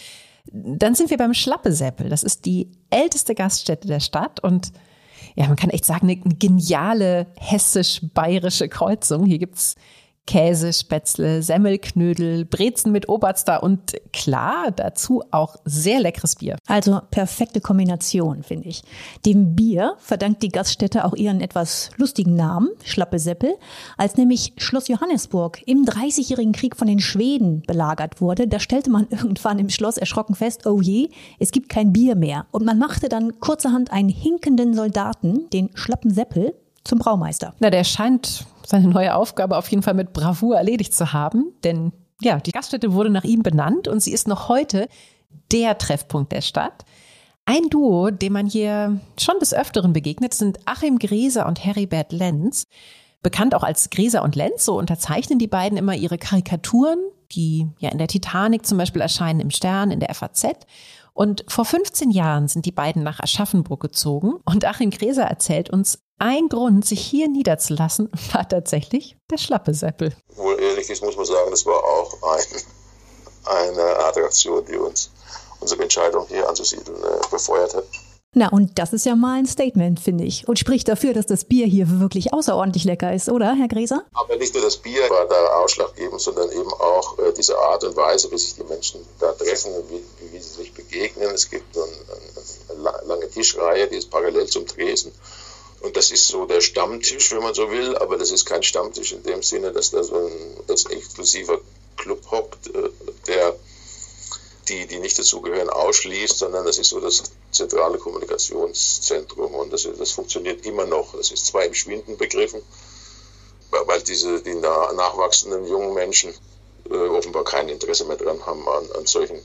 dann sind wir beim Schlappesäppel. Das ist die älteste Gaststätte der Stadt und ja, man kann echt sagen, eine geniale hessisch-bayerische Kreuzung. Hier gibt's Käse, Spätzle, Semmelknödel, Brezen mit Oberster und klar, dazu auch sehr leckeres Bier. Also perfekte Kombination, finde ich. Dem Bier verdankt die Gaststätte auch ihren etwas lustigen Namen, Schlappe Seppel, als nämlich Schloss Johannesburg im Dreißigjährigen Krieg von den Schweden belagert wurde. Da stellte man irgendwann im Schloss erschrocken fest, oh je, es gibt kein Bier mehr. Und man machte dann kurzerhand einen hinkenden Soldaten, den Schlappen Seppel, zum Braumeister. Na, der scheint seine neue Aufgabe auf jeden Fall mit Bravour erledigt zu haben, denn ja, die Gaststätte wurde nach ihm benannt und sie ist noch heute der Treffpunkt der Stadt. Ein Duo, dem man hier schon des Öfteren begegnet, sind Achim Gräser und Heribert Lenz. Bekannt auch als Gräser und Lenz, so unterzeichnen die beiden immer ihre Karikaturen, die ja in der Titanic zum Beispiel erscheinen, im Stern, in der FAZ. Und vor 15 Jahren sind die beiden nach Aschaffenburg gezogen und Achim Gräser erzählt uns, ein Grund, sich hier niederzulassen, war tatsächlich der Schlappesäppel. Wohl ehrlich ist, muss man sagen, das war auch ein, eine Attraktion, die uns unsere Entscheidung hier anzusiedeln äh, befeuert hat. Na, und das ist ja mal ein Statement, finde ich. Und spricht dafür, dass das Bier hier wirklich außerordentlich lecker ist, oder, Herr Gräser? Aber nicht nur das Bier war da ausschlaggebend, sondern eben auch äh, diese Art und Weise, wie sich die Menschen da treffen, wie, wie sie sich begegnen. Es gibt so eine, eine lange Tischreihe, die ist parallel zum Tresen. Und das ist so der Stammtisch, wenn man so will, aber das ist kein Stammtisch in dem Sinne, dass da so ein als exklusiver Club hockt, äh, der die, die nicht dazugehören, ausschließt, sondern das ist so das zentrale Kommunikationszentrum und das, das funktioniert immer noch. Das ist zwar im Schwinden begriffen, weil diese die nachwachsenden jungen Menschen äh, offenbar kein Interesse mehr dran haben an, an solchen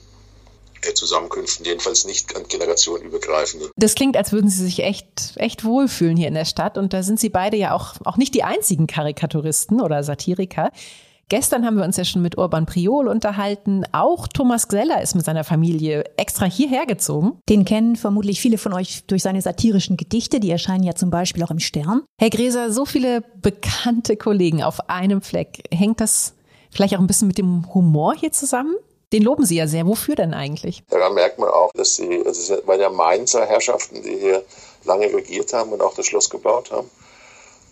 Zusammenkünften, jedenfalls nicht an generationenübergreifenden. Das klingt, als würden Sie sich echt, echt wohlfühlen hier in der Stadt. Und da sind Sie beide ja auch, auch nicht die einzigen Karikaturisten oder Satiriker. Gestern haben wir uns ja schon mit Urban Priol unterhalten. Auch Thomas Gseller ist mit seiner Familie extra hierher gezogen. Den kennen vermutlich viele von euch durch seine satirischen Gedichte. Die erscheinen ja zum Beispiel auch im Stern. Herr Gräser, so viele bekannte Kollegen auf einem Fleck. Hängt das vielleicht auch ein bisschen mit dem Humor hier zusammen? Den loben Sie ja sehr. Wofür denn eigentlich? Daran merkt man auch, dass Sie, also es waren ja Mainzer Herrschaften, die hier lange regiert haben und auch das Schloss gebaut haben.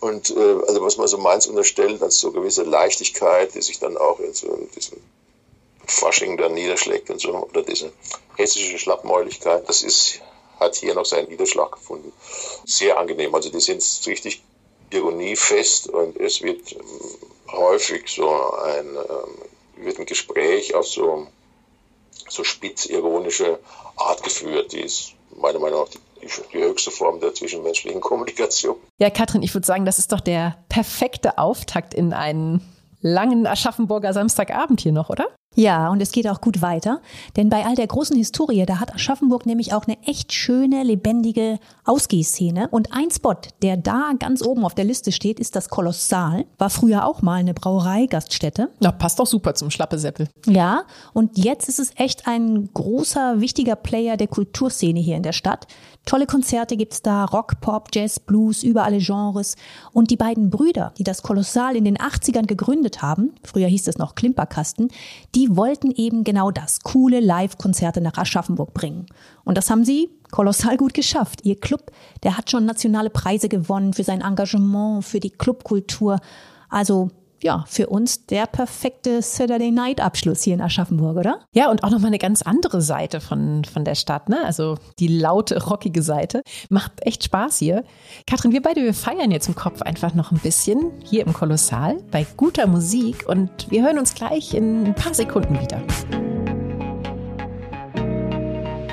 Und äh, also was man so Mainz unterstellt, als so gewisse Leichtigkeit, die sich dann auch in so diesem Fasching dann niederschlägt und so, oder diese hessische Schlappmäuligkeit, das ist, hat hier noch seinen Niederschlag gefunden. Sehr angenehm. Also die sind richtig ironiefest und es wird ähm, häufig so ein ähm, wird ein Gespräch auf so, so spitz-ironische Art geführt. Die ist meiner Meinung nach die, die höchste Form der zwischenmenschlichen Kommunikation. Ja, Katrin, ich würde sagen, das ist doch der perfekte Auftakt in einen langen Aschaffenburger Samstagabend hier noch, oder? Ja, und es geht auch gut weiter, denn bei all der großen Historie, da hat Aschaffenburg nämlich auch eine echt schöne, lebendige Ausgehszene. Und ein Spot, der da ganz oben auf der Liste steht, ist das Kolossal. War früher auch mal eine Brauerei-Gaststätte. Na, passt doch super zum Schlappesäppel. Ja, und jetzt ist es echt ein großer, wichtiger Player der Kulturszene hier in der Stadt. Tolle Konzerte gibt's da, Rock, Pop, Jazz, Blues, über alle Genres. Und die beiden Brüder, die das Kolossal in den 80ern gegründet haben, früher hieß es noch Klimperkasten, die wollten eben genau das, coole Live-Konzerte nach Aschaffenburg bringen. Und das haben sie kolossal gut geschafft. Ihr Club, der hat schon nationale Preise gewonnen für sein Engagement, für die Clubkultur. Also ja, für uns der perfekte Saturday Night Abschluss hier in Aschaffenburg, oder? Ja, und auch nochmal eine ganz andere Seite von, von der Stadt, ne? Also die laute, rockige Seite. Macht echt Spaß hier. Katrin, wir beide, wir feiern jetzt im Kopf einfach noch ein bisschen hier im Kolossal bei guter Musik und wir hören uns gleich in ein paar Sekunden wieder.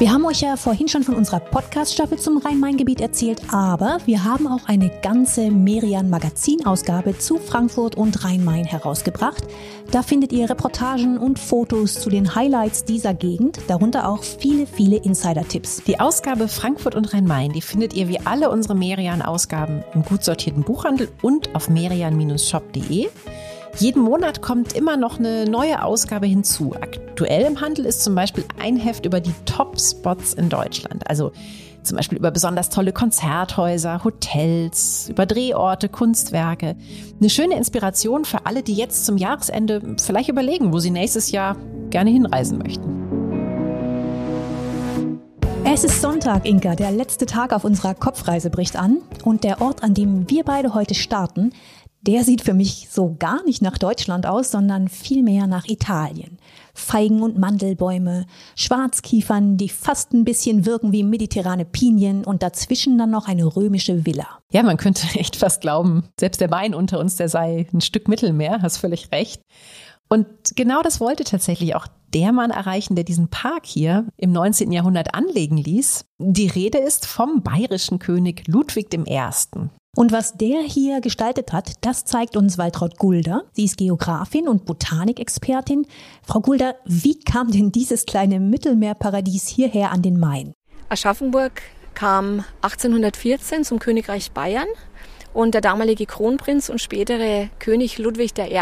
Wir haben euch ja vorhin schon von unserer Podcast-Staffel zum Rhein-Main-Gebiet erzählt, aber wir haben auch eine ganze Merian-Magazin-Ausgabe zu Frankfurt und Rhein-Main herausgebracht. Da findet ihr Reportagen und Fotos zu den Highlights dieser Gegend, darunter auch viele, viele Insider-Tipps. Die Ausgabe Frankfurt und Rhein-Main, die findet ihr wie alle unsere Merian-Ausgaben im gut sortierten Buchhandel und auf merian-shop.de. Jeden Monat kommt immer noch eine neue Ausgabe hinzu. Aktuell im Handel ist zum Beispiel ein Heft über die Top-Spots in Deutschland. Also zum Beispiel über besonders tolle Konzerthäuser, Hotels, über Drehorte, Kunstwerke. Eine schöne Inspiration für alle, die jetzt zum Jahresende vielleicht überlegen, wo sie nächstes Jahr gerne hinreisen möchten. Es ist Sonntag, Inka. Der letzte Tag auf unserer Kopfreise bricht an. Und der Ort, an dem wir beide heute starten, der sieht für mich so gar nicht nach Deutschland aus, sondern vielmehr nach Italien. Feigen- und Mandelbäume, Schwarzkiefern, die fast ein bisschen wirken wie mediterrane Pinien und dazwischen dann noch eine römische Villa. Ja, man könnte echt fast glauben, selbst der Wein unter uns, der sei ein Stück Mittelmeer, hast völlig recht. Und genau das wollte tatsächlich auch der Mann erreichen, der diesen Park hier im 19. Jahrhundert anlegen ließ. Die Rede ist vom bayerischen König Ludwig I. Und was der hier gestaltet hat, das zeigt uns Waltraud Gulder. Sie ist Geografin und Botanikexpertin. Frau Gulder, wie kam denn dieses kleine Mittelmeerparadies hierher an den Main? Aschaffenburg kam 1814 zum Königreich Bayern und der damalige Kronprinz und spätere König Ludwig I.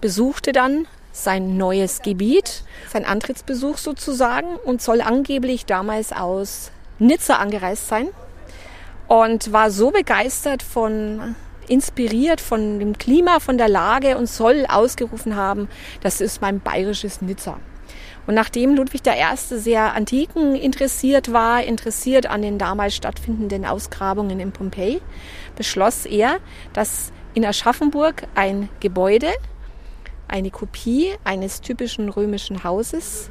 besuchte dann sein neues Gebiet, sein Antrittsbesuch sozusagen und soll angeblich damals aus Nizza angereist sein und war so begeistert von inspiriert von dem Klima, von der Lage und soll ausgerufen haben, das ist mein bayerisches Nizza. Und nachdem Ludwig I. sehr Antiken interessiert war, interessiert an den damals stattfindenden Ausgrabungen in Pompeji, beschloss er, dass in Aschaffenburg ein Gebäude, eine Kopie eines typischen römischen Hauses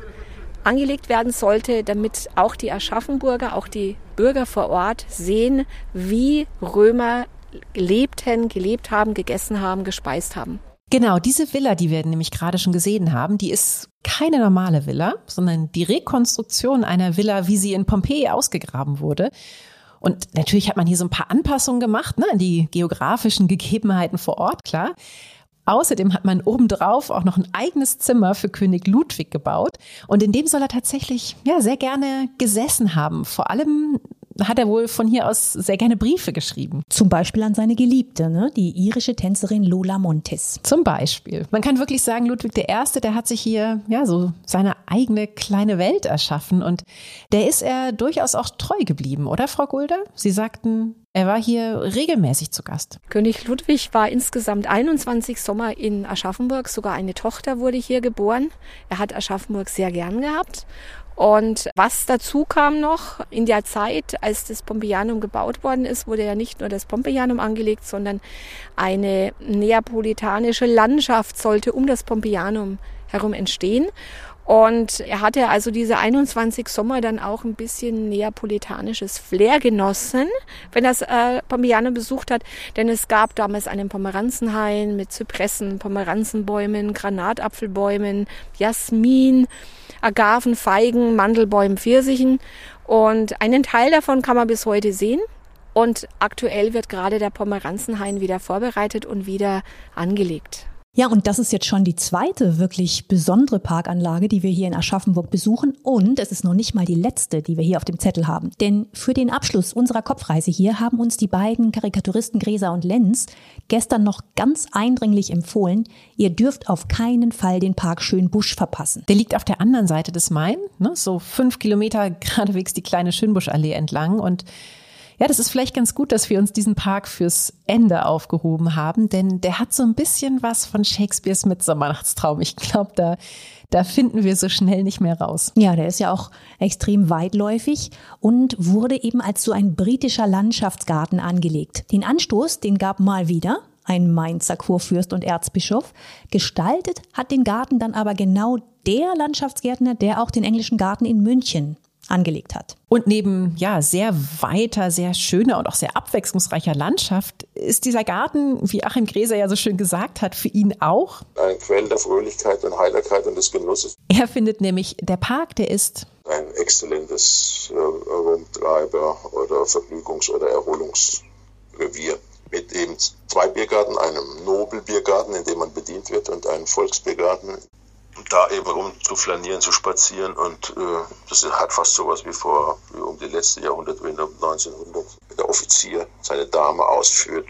angelegt werden sollte, damit auch die Aschaffenburger, auch die Bürger vor Ort sehen, wie Römer lebten, gelebt haben, gegessen haben, gespeist haben. Genau, diese Villa, die wir nämlich gerade schon gesehen haben, die ist keine normale Villa, sondern die Rekonstruktion einer Villa, wie sie in Pompeji ausgegraben wurde. Und natürlich hat man hier so ein paar Anpassungen gemacht, ne, an die geografischen Gegebenheiten vor Ort, klar. Außerdem hat man obendrauf auch noch ein eigenes Zimmer für König Ludwig gebaut. Und in dem soll er tatsächlich, ja, sehr gerne gesessen haben. Vor allem hat er wohl von hier aus sehr gerne Briefe geschrieben. Zum Beispiel an seine Geliebte, ne? die irische Tänzerin Lola Montes. Zum Beispiel. Man kann wirklich sagen, Ludwig I., der hat sich hier ja so seine eigene kleine Welt erschaffen und der ist er durchaus auch treu geblieben, oder Frau Gulde? Sie sagten, er war hier regelmäßig zu Gast. König Ludwig war insgesamt 21 Sommer in Aschaffenburg. Sogar eine Tochter wurde hier geboren. Er hat Aschaffenburg sehr gern gehabt. Und was dazu kam noch, in der Zeit, als das Pompeianum gebaut worden ist, wurde ja nicht nur das Pompeianum angelegt, sondern eine neapolitanische Landschaft sollte um das Pompeianum herum entstehen. Und er hatte also diese 21 Sommer dann auch ein bisschen neapolitanisches Flair genossen, wenn er das äh, Pomiano besucht hat. Denn es gab damals einen Pomeranzenhain mit Zypressen, Pomeranzenbäumen, Granatapfelbäumen, Jasmin, Agaven, Feigen, Mandelbäumen, Pfirsichen. Und einen Teil davon kann man bis heute sehen. Und aktuell wird gerade der Pomeranzenhain wieder vorbereitet und wieder angelegt. Ja, und das ist jetzt schon die zweite wirklich besondere Parkanlage, die wir hier in Aschaffenburg besuchen. Und es ist noch nicht mal die letzte, die wir hier auf dem Zettel haben. Denn für den Abschluss unserer Kopfreise hier haben uns die beiden Karikaturisten Gräser und Lenz gestern noch ganz eindringlich empfohlen, ihr dürft auf keinen Fall den Park Schönbusch verpassen. Der liegt auf der anderen Seite des Main, ne, so fünf Kilometer geradewegs die kleine Schönbuschallee entlang und ja, das ist vielleicht ganz gut, dass wir uns diesen Park fürs Ende aufgehoben haben, denn der hat so ein bisschen was von Shakespeares Mitternachtstraum. Ich glaube, da, da finden wir so schnell nicht mehr raus. Ja, der ist ja auch extrem weitläufig und wurde eben als so ein britischer Landschaftsgarten angelegt. Den Anstoß, den gab mal wieder ein Mainzer Kurfürst und Erzbischof. Gestaltet hat den Garten dann aber genau der Landschaftsgärtner, der auch den englischen Garten in München angelegt hat. Und neben ja sehr weiter, sehr schöner und auch sehr abwechslungsreicher Landschaft ist dieser Garten, wie Achim Gräser ja so schön gesagt hat, für ihn auch ein Quell der Fröhlichkeit und Heiterkeit und des Genusses. Er findet nämlich, der Park, der ist ein exzellentes äh, Rumtreiber oder Vergnügungs- oder Erholungsrevier mit eben zwei Biergarten, einem Nobelbiergarten, in dem man bedient wird, und einem Volksbiergarten, da eben rum zu flanieren, zu spazieren und äh, das hat fast sowas wie vor wie um die letzte Jahrhundertwende, 1900, der Offizier seine Dame ausführt.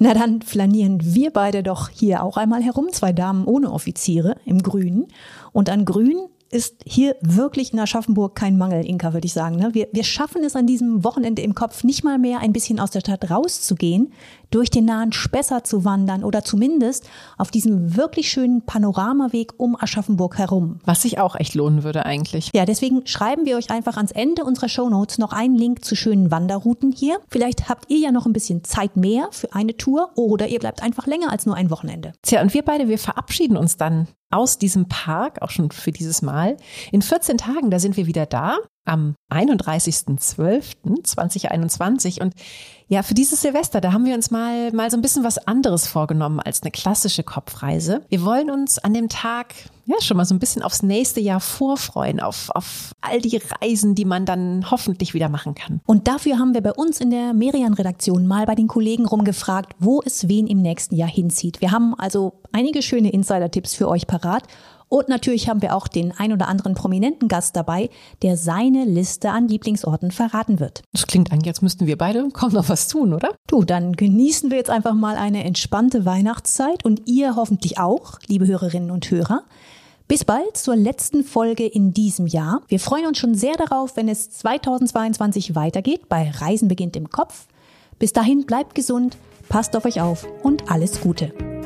Na dann flanieren wir beide doch hier auch einmal herum, zwei Damen ohne Offiziere im Grünen. Und an Grün ist hier wirklich in Aschaffenburg kein Mangel, Inka, würde ich sagen. Ne? Wir, wir schaffen es an diesem Wochenende im Kopf nicht mal mehr ein bisschen aus der Stadt rauszugehen, durch den nahen Spessart zu wandern oder zumindest auf diesem wirklich schönen Panoramaweg um Aschaffenburg herum. Was sich auch echt lohnen würde eigentlich. Ja, deswegen schreiben wir euch einfach ans Ende unserer Shownotes noch einen Link zu schönen Wanderrouten hier. Vielleicht habt ihr ja noch ein bisschen Zeit mehr für eine Tour oder ihr bleibt einfach länger als nur ein Wochenende. Tja, und wir beide, wir verabschieden uns dann aus diesem Park, auch schon für dieses Mal. In 14 Tagen, da sind wir wieder da am 31.12.2021 und ja, für dieses Silvester, da haben wir uns mal, mal so ein bisschen was anderes vorgenommen als eine klassische Kopfreise. Wir wollen uns an dem Tag ja schon mal so ein bisschen aufs nächste Jahr vorfreuen, auf, auf all die Reisen, die man dann hoffentlich wieder machen kann. Und dafür haben wir bei uns in der Merian-Redaktion mal bei den Kollegen rumgefragt, wo es wen im nächsten Jahr hinzieht. Wir haben also einige schöne Insider-Tipps für euch parat und natürlich haben wir auch den ein oder anderen prominenten Gast dabei, der seine Liste an Lieblingsorten verraten wird. Das klingt eigentlich, als müssten wir beide kaum noch was tun, oder? Du, dann genießen wir jetzt einfach mal eine entspannte Weihnachtszeit und ihr hoffentlich auch, liebe Hörerinnen und Hörer. Bis bald zur letzten Folge in diesem Jahr. Wir freuen uns schon sehr darauf, wenn es 2022 weitergeht bei Reisen beginnt im Kopf. Bis dahin bleibt gesund, passt auf euch auf und alles Gute.